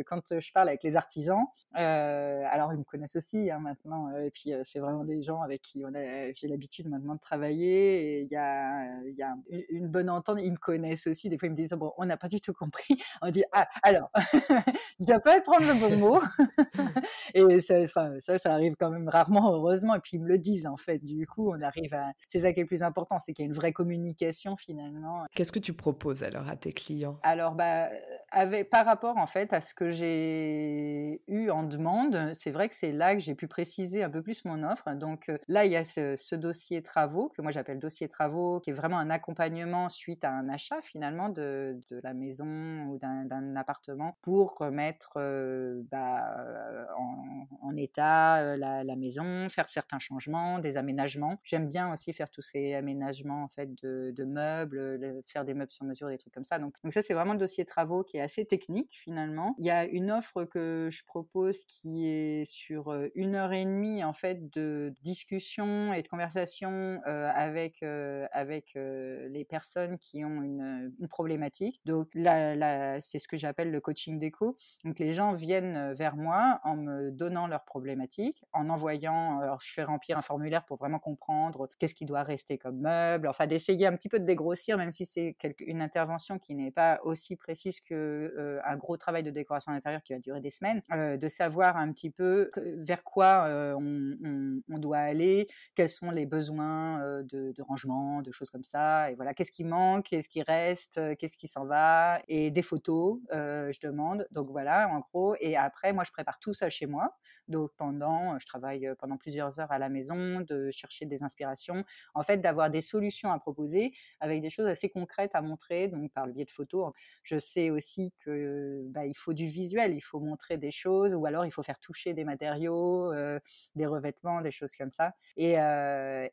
quand je parle avec les artisans, alors ils me connaissent aussi hein, maintenant, et puis c'est vraiment des gens avec qui on a, j'ai l'habitude maintenant de travailler, et il y a, y a une bonne entente, ils me connaissent aussi, des fois ils me disent, bon, on n'a pas du tout compris, on dit, ah, alors, je dois pas prendre le bon mot, et ça, ça, ça arrive quand même rarement, heureusement, et puis ils me le disent, en fait, du coup, on arrive à, c'est ça qui est le plus important, c'est qu'il y a une vraie communication, finalement. Qu'est-ce que tu proposes alors à tes clients? Alors, bah, par rapport, en fait, à ce que j'ai eu en demande, c'est vrai que c'est là que j'ai pu préciser un peu plus mon offre, donc là, il y a ce, dossier travaux, que moi j'appelle dossier travaux, qui est vraiment un accompagnement suite à un achat finalement de, la maison ou d'un appartement pour remettre euh, bah, euh, en, état euh, la, maison, faire certains changements, des aménagements. J'aime bien aussi faire tous ces aménagements en fait de, de meubles, faire des meubles sur mesure, des trucs comme ça. Donc, donc ça, c'est vraiment le dossier travaux qui est assez technique finalement. Il y a une offre que je propose qui est sur une heure et demie en fait de discussion et de conversation avec avec les personnes qui ont une, problématique. Donc là, là c'est ce que j'appelle le coaching déco. Donc les gens viennent vers moi en me donnant leurs problématiques, en envoyant, alors je fais remplir un formulaire pour vraiment comprendre qu'est-ce qui doit rester comme meuble, enfin d'essayer un petit peu de dégrossir, même si c'est une intervention qui n'est pas aussi précise que un gros travail de décoration intérieure qui va durer des semaines, de savoir un petit peu vers quoi on, on, doit aller, quels sont les besoins de, rangement, de choses comme ça, et voilà, qu'est-ce qui manque, qu'est-ce qui reste, qu'est-ce qui s'en va, et des photos, je demande. Donc voilà, en gros, et après, moi, je prépare tout ça chez moi. Donc pendant, je travaille pendant plusieurs heures à la maison, de chercher des inspirations, en fait, d'avoir des solutions à proposer avec des choses assez concrètes à montrer, donc par le biais de photos. Je sais aussi que bah, il faut du visuel, il faut montrer des choses, ou alors il faut faire toucher des matériaux, des revêtements, des choses comme ça. Et,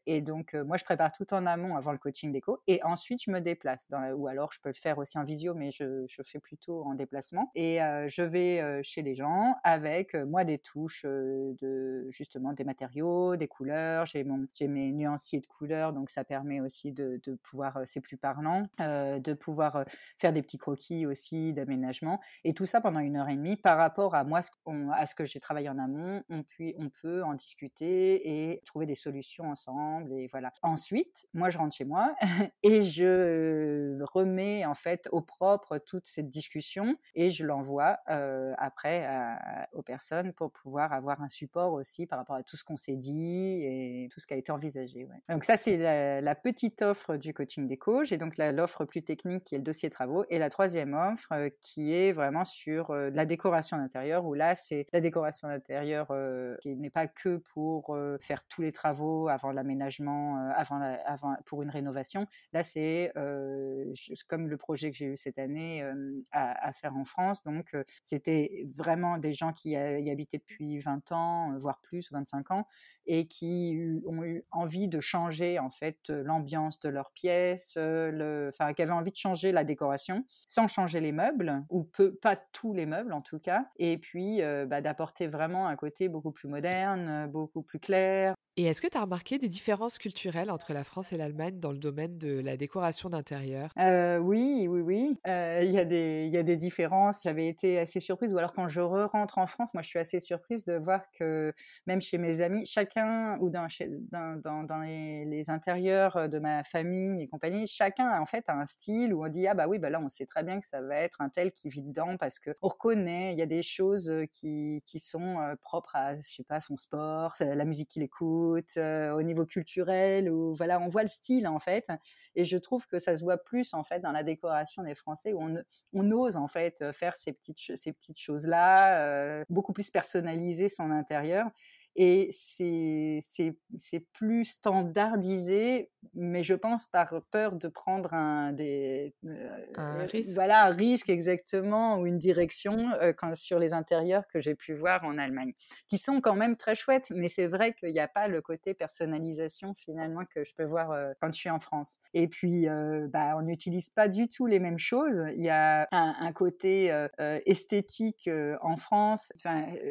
et donc moi, je prépare tout en amont avant le coaching déco, et ensuite je me déplace, ou alors je peux le faire aussi en visio, mais je, fais plutôt en déplacement. Et je vais chez les gens avec moi des touches de justement des matériaux, des couleurs. J'ai mon j'ai mes nuanciers de couleurs, donc ça permet aussi de pouvoir c'est plus parlant, de pouvoir faire des petits croquis aussi d'aménagement. Et tout ça pendant une heure et demie par rapport à moi à ce que j'ai travaillé en amont. On puis on peut en discuter et trouver des solutions ensemble. Et voilà. Ensuite, moi je rentre chez moi et je remets en fait au propre toute cette discussion et je l'envoie euh, après aux personnes pour pouvoir avoir un support aussi par rapport à tout ce qu'on s'est dit et tout ce qui a été envisagé. Donc ça, c'est la, petite offre du coaching déco. J'ai donc l'offre plus technique qui est le dossier travaux et la troisième offre euh, qui est vraiment sur euh, la décoration d'intérieur où là, c'est la décoration d'intérieur qui n'est pas que pour faire tous les travaux avant l'aménagement, avant, pour une rénovation. Là, c'est comme le projet que j'ai eu cette année à, faire en France. Donc, c'était vraiment des gens qui y habitaient depuis 20 ans, voire plus, 25 ans, et qui ont eu envie de changer en fait l'ambiance de leur pièce, enfin, qui avaient envie de changer la décoration sans changer les meubles, ou pas tous les meubles en tout cas, et puis bah, d'apporter vraiment un côté beaucoup plus moderne, beaucoup plus clair, et est-ce que tu as remarqué des différences culturelles entre la France et l'Allemagne dans le domaine de la décoration d'intérieur? Euh, Oui, oui, oui. Euh, il y, a des, différences. J'avais été assez surprise, ou alors quand je re-rentre en France, moi je suis assez surprise de voir que même chez mes amis, chacun, ou dans, les, intérieurs de ma famille et compagnie, chacun en fait a un style où on dit, ah bah oui, bah là on sait très bien que ça va être un tel qui vit dedans parce qu'on reconnaît, il y a des choses qui, qui sont propres à, je sais pas, son sport, la musique qu'il écoute, euh, au niveau culturel, ou voilà, on voit le style en fait. Et je trouve que ça se voit plus en fait dans la décoration des Français où on, ose en fait faire ces petites, ces petites choses-là, euh, beaucoup plus personnaliser son intérieur. Et c'est plus standardisé, mais je pense par peur de prendre un, des, un risque. Voilà, un risque exactement, ou une direction quand, sur les intérieurs que j'ai pu voir en Allemagne, qui sont quand même très chouettes, mais c'est vrai qu'il n'y a pas le côté personnalisation finalement que je peux voir quand je suis en France. Et puis, bah, on n'utilise pas du tout les mêmes choses. Il y a un, côté esthétique en France,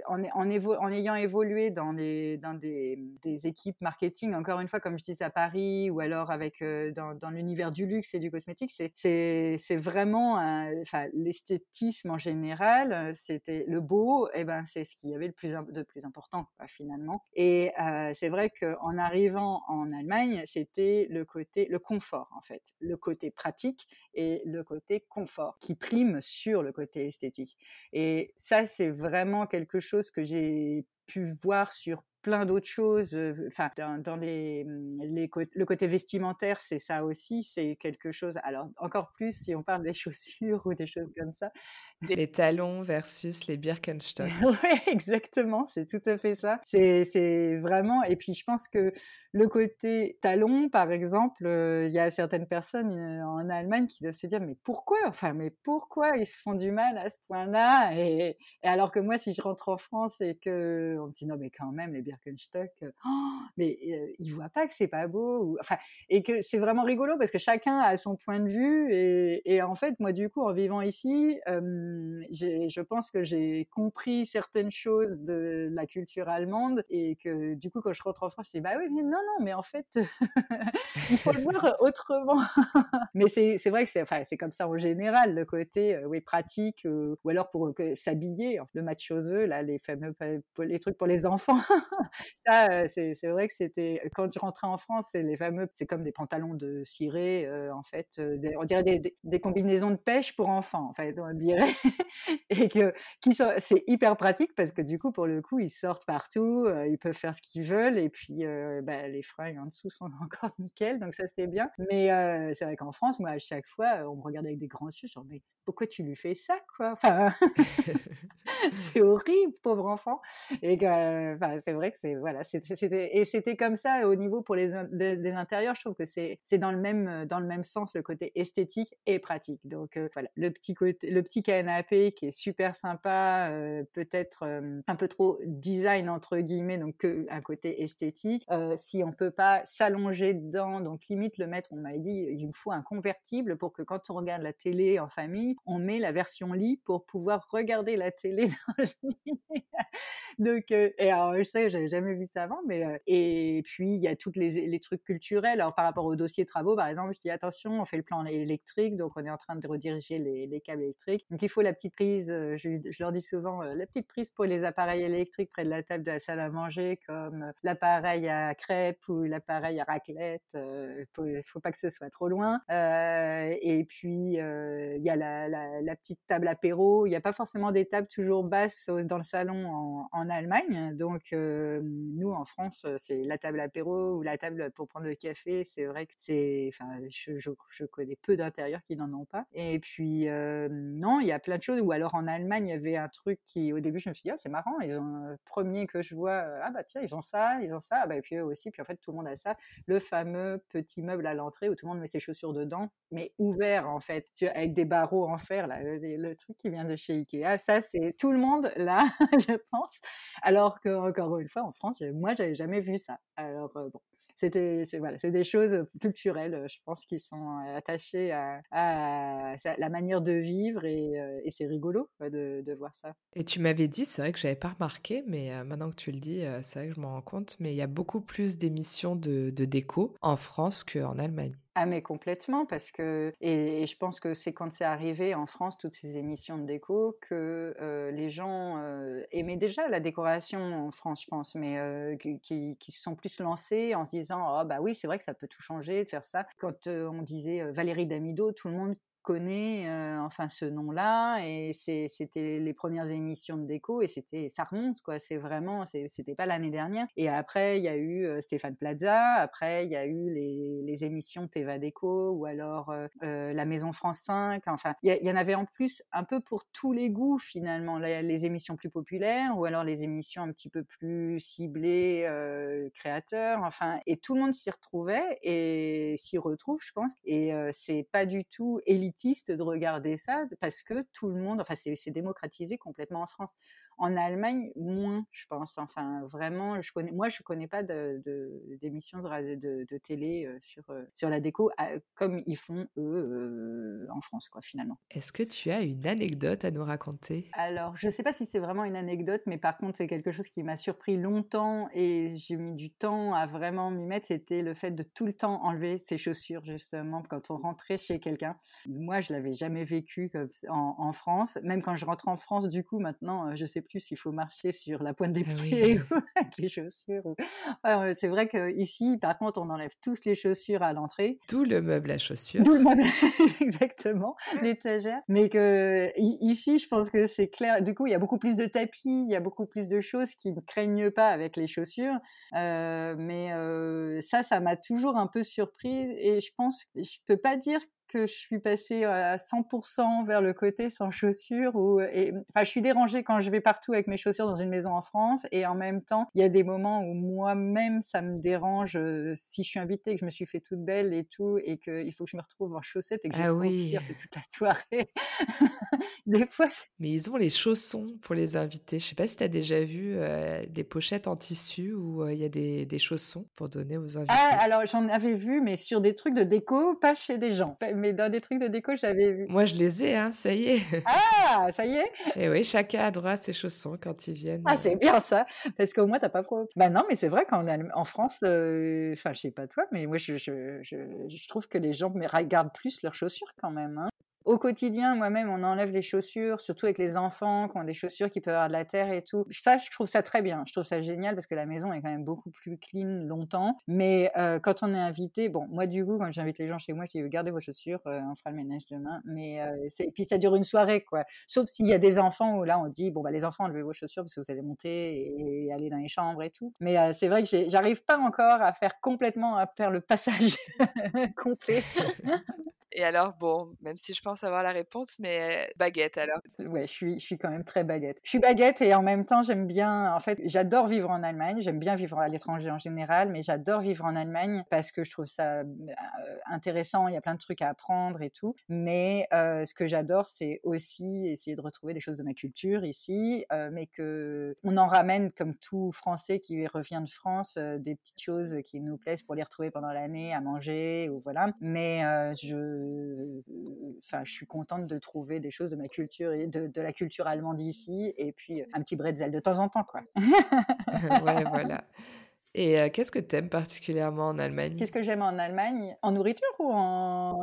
en, en, ayant évolué dans, les, dans des, des, équipes marketing, encore une fois, comme je disais à Paris, ou alors avec dans, dans l'univers du luxe et du cosmétique, c'est vraiment, enfin, l'esthétisme en général, c'était le beau, et ben c'est ce qu'il y avait de plus important finalement. Et c'est vrai qu'en arrivant en Allemagne, c'était le côté, le confort en fait, le côté pratique et le côté confort qui prime sur le côté esthétique. Et ça, c'est vraiment quelque chose que j'ai pu voir sur plein d'autres choses. Enfin, dans, les, mmh, les, le côté vestimentaire, c'est ça aussi. C'est quelque chose. Alors, encore plus si on parle des chaussures ou des choses comme ça. Les talons versus les Birkenstock. oui, exactement. C'est tout à fait ça. C'est vraiment. Et puis, je pense que le côté talon, par exemple, il y a certaines personnes en Allemagne qui doivent se dire mais pourquoi Enfin, mais pourquoi ils se font du mal à ce point-là? Et, alors que moi, si je rentre en France et que on me dit non mais quand même les Birkenstock oh, mais il voit pas que c'est pas beau, enfin, et que c'est vraiment rigolo parce que chacun a son point de vue et, en fait, moi du coup, en vivant ici, je pense que j'ai compris certaines choses de la culture allemande et que du coup, quand je rentre en France, je dis bah oui, mais non, non, mais en fait, il faut le voir autrement. mais c'est vrai que c'est enfin, comme ça en général, le côté oui pratique ou alors pour s'habiller, le match aux œufs, là, les fameux les trucs pour les enfants ça, c'est vrai que c'était quand je rentrais en France, c'est les fameux, c'est comme des pantalons de ciré, en fait, on dirait des, combinaisons de pêche pour enfants, en on dirait, et que c'est hyper pratique parce que du coup, pour le coup, ils sortent partout, ils peuvent faire ce qu'ils veulent, et puis bah, les fringues en dessous sont encore nickel, donc ça c'était bien. Mais c'est vrai qu'en France, moi, à chaque fois, on me regardait avec des grands yeux, genre mais pourquoi tu lui fais ça, quoi? Enfin, c'est horrible, pauvre enfant. Et enfin, c'est vrai c'est voilà, c'était et c'était comme ça au niveau pour les des, intérieurs. Je trouve que c'est c'est dans le même dans le même sens le côté esthétique et pratique. Donc euh, voilà, le petit côté, le petit canapé qui est super sympa, euh, peut-être euh, un peu trop design entre guillemets, donc que un côté esthétique. si on peut pas s'allonger dedans, donc limite le mettre, on m'a dit, il me faut un convertible pour que quand on regarde la télé en famille, on met la version lit pour pouvoir regarder la télé dans le lit. donc et alors je sais, j'avais jamais vu ça avant, mais et puis il y a tous les, trucs culturels. Alors par rapport au dossier travaux, par exemple, je dis attention, on fait le plan électrique, donc on est en train de rediriger les, les câbles électriques. Donc il faut la petite prise, je, je leur dis souvent, la petite prise pour les appareils électriques près de la table de la salle à manger, comme l'appareil à crêpes ou l'appareil à raclette. Il faut, pas que ce soit trop loin. et puis il y a la, petite table apéro. Il n'y a pas forcément des tables toujours basses dans le salon en Allemagne, donc nous, en France, c'est la table apéro ou la table pour prendre le café. C'est vrai que c'est, enfin, je, je, connais peu d'intérieurs qui n'en ont pas. Et puis, non, il y a plein de choses. Ou alors en Allemagne, il y avait un truc qui, au début, je me suis dit, ah, c'est marrant. Ils ont premier que je vois, ah bah tiens, ils ont ça, ils ont ça. Ah, bah, et puis eux aussi. Puis en fait, tout le monde a ça. Le fameux petit meuble à l'entrée où tout le monde met ses chaussures dedans, mais ouvert en fait, avec des barreaux en fer. Là, le, truc qui vient de chez Ikea, ça, c'est tout le monde là, je pense. Alors que encore une fois, en France, moi, j'avais jamais vu ça. Alors bon, c'était c'est voilà, c'est des choses culturelles, je pense, qui sont attachées à, la manière de vivre et, c'est rigolo de, de, voir ça. Et tu m'avais dit, c'est vrai que j'avais pas remarqué, mais maintenant que tu le dis, c'est vrai que je m'en rends compte, mais il y a beaucoup plus d'émissions de, de déco en France qu'en Allemagne. Ah mais complètement parce que et, je pense que c'est quand c'est arrivé en France toutes ces émissions de déco que euh, les gens euh, aimaient déjà la décoration en France je pense mais euh, qui, se sont plus lancés en se disant oh bah oui c'est vrai que ça peut tout changer de faire ça. Quand on disait Valérie Damido tout le monde connaît enfin ce nom-là et c'était les premières émissions de déco et c'était ça remonte quoi. C'est vraiment c'était pas l'année dernière. Et après il y a eu Stéphane Plaza. Après il y a eu les, les émissions Teva Déco ou alors la Maison France 5. Enfin il y, en avait en plus un peu pour tous les goûts finalement. Les, émissions plus populaires ou alors les émissions un petit peu plus ciblées créateurs. Enfin et tout le monde s'y retrouvait et s'y retrouve je pense. Et c'est pas du tout élitiste de regarder ça parce que tout le monde, enfin, c'est démocratisé complètement en France. En Allemagne, moins, je pense. Enfin, vraiment, je connais, moi, je connais pas d'émissions de, de, de, télé sur, sur la déco comme ils font eux en France, quoi, finalement. Est-ce que tu as une anecdote à nous raconter? Alors, je sais pas si c'est vraiment une anecdote, mais par contre, c'est quelque chose qui m'a surpris longtemps et j'ai mis du temps à vraiment m'y mettre. C'était le fait de tout le temps enlever ses chaussures, justement, quand on rentrait chez quelqu'un. Moi, je l'avais jamais vécu comme en, en, France. Même quand je rentre en France, du coup, maintenant, je sais plus s'il faut marcher sur la pointe des ah pieds ou avec les chaussures. c'est vrai qu'ici, par contre, on enlève tous les chaussures à l'entrée. Tout le meuble à chaussures. Tout le meuble, exactement, l'étagère. Mais que ici, je pense que c'est clair. Du coup, il y a beaucoup plus de tapis, il y a beaucoup plus de choses qui ne craignent pas avec les chaussures. Euh, mais euh, ça, ça m'a toujours un peu surprise et je pense, je peux pas dire que je suis passée à 100% vers le côté sans chaussures ou et enfin je suis dérangée quand je vais partout avec mes chaussures dans une maison en France et en même temps il y a des moments où moi-même ça me dérange si je suis invitée que je me suis fait toute belle et tout et qu'il faut que je me retrouve en chaussettes et que ah oui. toute la soirée. Des fois mais ils ont les chaussons pour les invités je sais pas si tu as déjà vu des pochettes en tissu où il y a des, des, chaussons pour donner aux invités. ah, alors j'en avais vu mais sur des trucs de déco pas chez des gens mais dans des trucs de déco, j'avais vu. Moi, je les ai, hein, ça y est. Ah, ça y est Et oui, chacun a droit à ses chaussons quand ils viennent. Ah, c'est bien ça, parce qu'au moins, t'as pas trop... Bah non, mais c'est vrai qu'en en France, euh, enfin, je sais pas toi, mais moi, je, je, je, je, trouve que les gens regardent plus leurs chaussures quand même. Hein au quotidien, moi-même, on enlève les chaussures, surtout avec les enfants qui ont des chaussures qui peuvent avoir de la terre et tout. Ça, je trouve ça très bien. Je trouve ça génial parce que la maison est quand même beaucoup plus clean longtemps. Mais euh, quand on est invité, bon, moi, du coup, quand j'invite les gens chez moi, je dis gardez vos chaussures, euh, on fera le ménage demain. Mais euh, et puis ça dure une soirée, quoi. Sauf s'il y a des enfants où là, on dit bon, bah, les enfants, enlevez vos chaussures parce que vous allez monter et aller dans les chambres et tout. Mais c'est vrai que j'arrive pas encore à faire complètement, à faire le passage complet. Et alors, bon, même si je pense avoir la réponse, mais baguette alors Ouais, je suis, je suis quand même très baguette. Je suis baguette et en même temps, j'aime bien, en fait, j'adore vivre en Allemagne. J'aime bien vivre à l'étranger en général, mais j'adore vivre en Allemagne parce que je trouve ça euh, intéressant. Il y a plein de trucs à apprendre et tout. Mais euh, ce que j'adore, c'est aussi essayer de retrouver des choses de ma culture ici, euh, mais que on en ramène comme tout Français qui revient de France, des petites choses qui nous plaisent pour les retrouver pendant l'année, à manger ou voilà. Mais je enfin, je suis contente de trouver des choses de ma culture de, de la culture allemande ici, et puis un petit bretzel de temps en temps, quoi. voilà. Et qu'est-ce que tu aimes particulièrement en Allemagne? Qu'est-ce que j'aime en Allemagne? En nourriture ou en...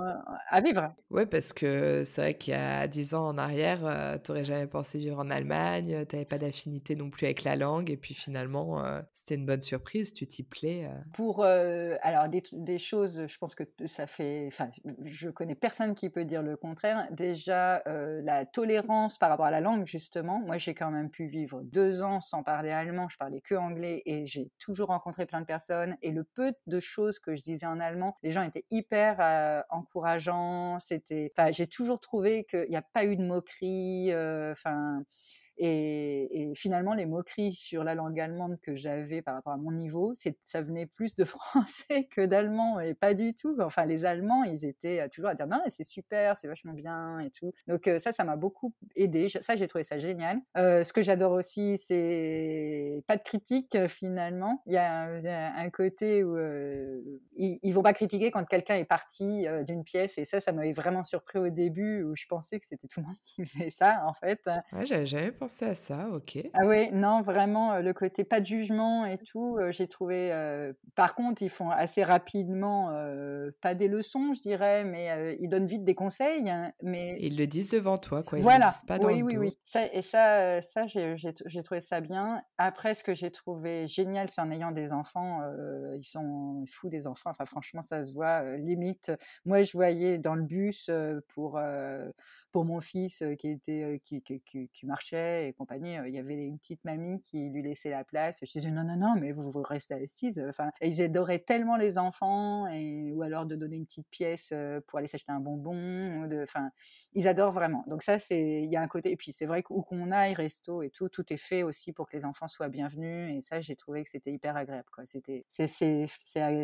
à vivre? Ouais, parce que c'est vrai qu'il y a 10 ans en arrière, tu n'aurais jamais pensé vivre en Allemagne, tu n'avais pas d'affinité non plus avec la langue, et puis finalement, c'était une bonne surprise, tu t'y plais. Pour, alors, des, des, choses, je pense que ça fait... Enfin, je connais personne qui peut dire le contraire. Déjà, la tolérance par rapport à la langue, justement. Moi, j'ai quand même pu vivre deux ans sans parler allemand, je parlais que anglais, et j'ai toujours rencontré plein de personnes et le peu de choses que je disais en allemand, les gens étaient hyper euh, encourageants. C'était, enfin, j'ai toujours trouvé qu'il n'y a pas eu de moquerie. Euh, enfin. Et, finalement, les moqueries sur la langue allemande que j'avais par rapport à mon niveau, ça venait plus de français que d'allemand, et pas du tout. Enfin, les Allemands, ils étaient euh, toujours à dire non, c'est super, c'est vachement bien et tout. Donc ça, ça m'a beaucoup aidé. Ça, j'ai trouvé ça génial. Euh, ce que j'adore aussi, c'est pas de critique finalement. Il y a un, côté où euh, ils, vont pas critiquer quand quelqu'un est parti d'une pièce, et ça, ça m'avait vraiment surpris au début où je pensais que c'était tout le monde qui faisait ça en fait. Ouais, j'avais pensé à ça, ok. Ah oui, non, vraiment, le côté pas de jugement et tout, j'ai trouvé. par contre, ils font assez rapidement, pas des leçons, je dirais, mais ils donnent vite des conseils. Hein, mais ils le disent devant toi, quoi. Ils voilà. le disent pas dans oui, le oui, dos. oui. Ça, et ça, ça j'ai trouvé ça bien. Après, ce que j'ai trouvé génial, c'est en ayant des enfants, ils sont fous des enfants. Enfin, franchement, ça se voit. limite, moi, je voyais dans le bus pour pour mon fils qui était qui, qui, qui, marchait et compagnie, il y avait une petite mamie qui lui laissait la place. Je disais non non non, mais vous, vous restez assise. Enfin, ils adoraient tellement les enfants et ou alors de donner une petite pièce pour aller s'acheter un bonbon. De, enfin, ils adorent vraiment. Donc ça c'est il y a un côté et puis c'est vrai qu'où qu'on aille resto et tout, tout est fait aussi pour que les enfants soient bienvenus et ça j'ai trouvé que c'était hyper agréable quoi. C'était c'est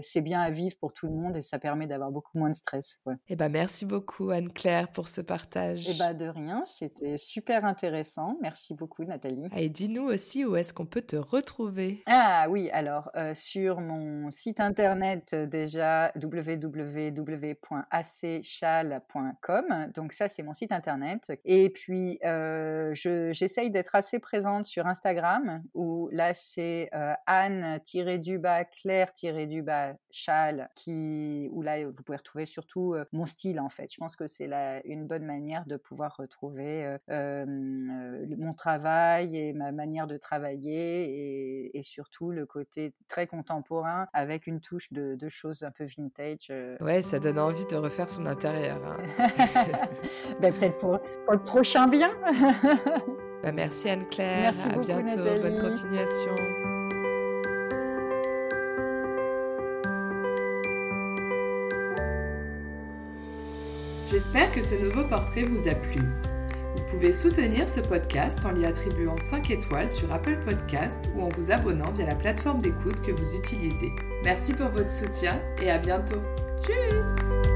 c'est bien à vivre pour tout le monde et ça permet d'avoir beaucoup moins de stress. Ouais. Eh ben merci beaucoup Anne-Claire pour ce partage. Eh bah de rien, c'était super intéressant. Merci beaucoup Nathalie. Et dis-nous aussi où est-ce qu'on peut te retrouver. Ah oui, alors euh, sur mon site internet euh, déjà www.acchal.com. Donc ça c'est mon site internet. Et puis euh, j'essaye d'être assez présente sur Instagram où là c'est euh, Anne-du-bas Claire-du-bas Chal qui où là vous pouvez retrouver surtout mon style en fait. Je pense que c'est une bonne manière de pouvoir retrouver mon travail et ma manière de travailler et, surtout le côté très contemporain avec une touche de, choses un peu vintage. Ouais, ça donne envie de refaire son intérieur. Hein. ben, Peut-être pour, pour, le prochain bien. bah, merci Anne-Claire. Merci à beaucoup, bientôt. Nathalie. Bonne continuation. J'espère que ce nouveau portrait vous a plu. Vous pouvez soutenir ce podcast en lui attribuant 5 étoiles sur Apple Podcast ou en vous abonnant via la plateforme d'écoute que vous utilisez. Merci pour votre soutien et à bientôt. Tchuss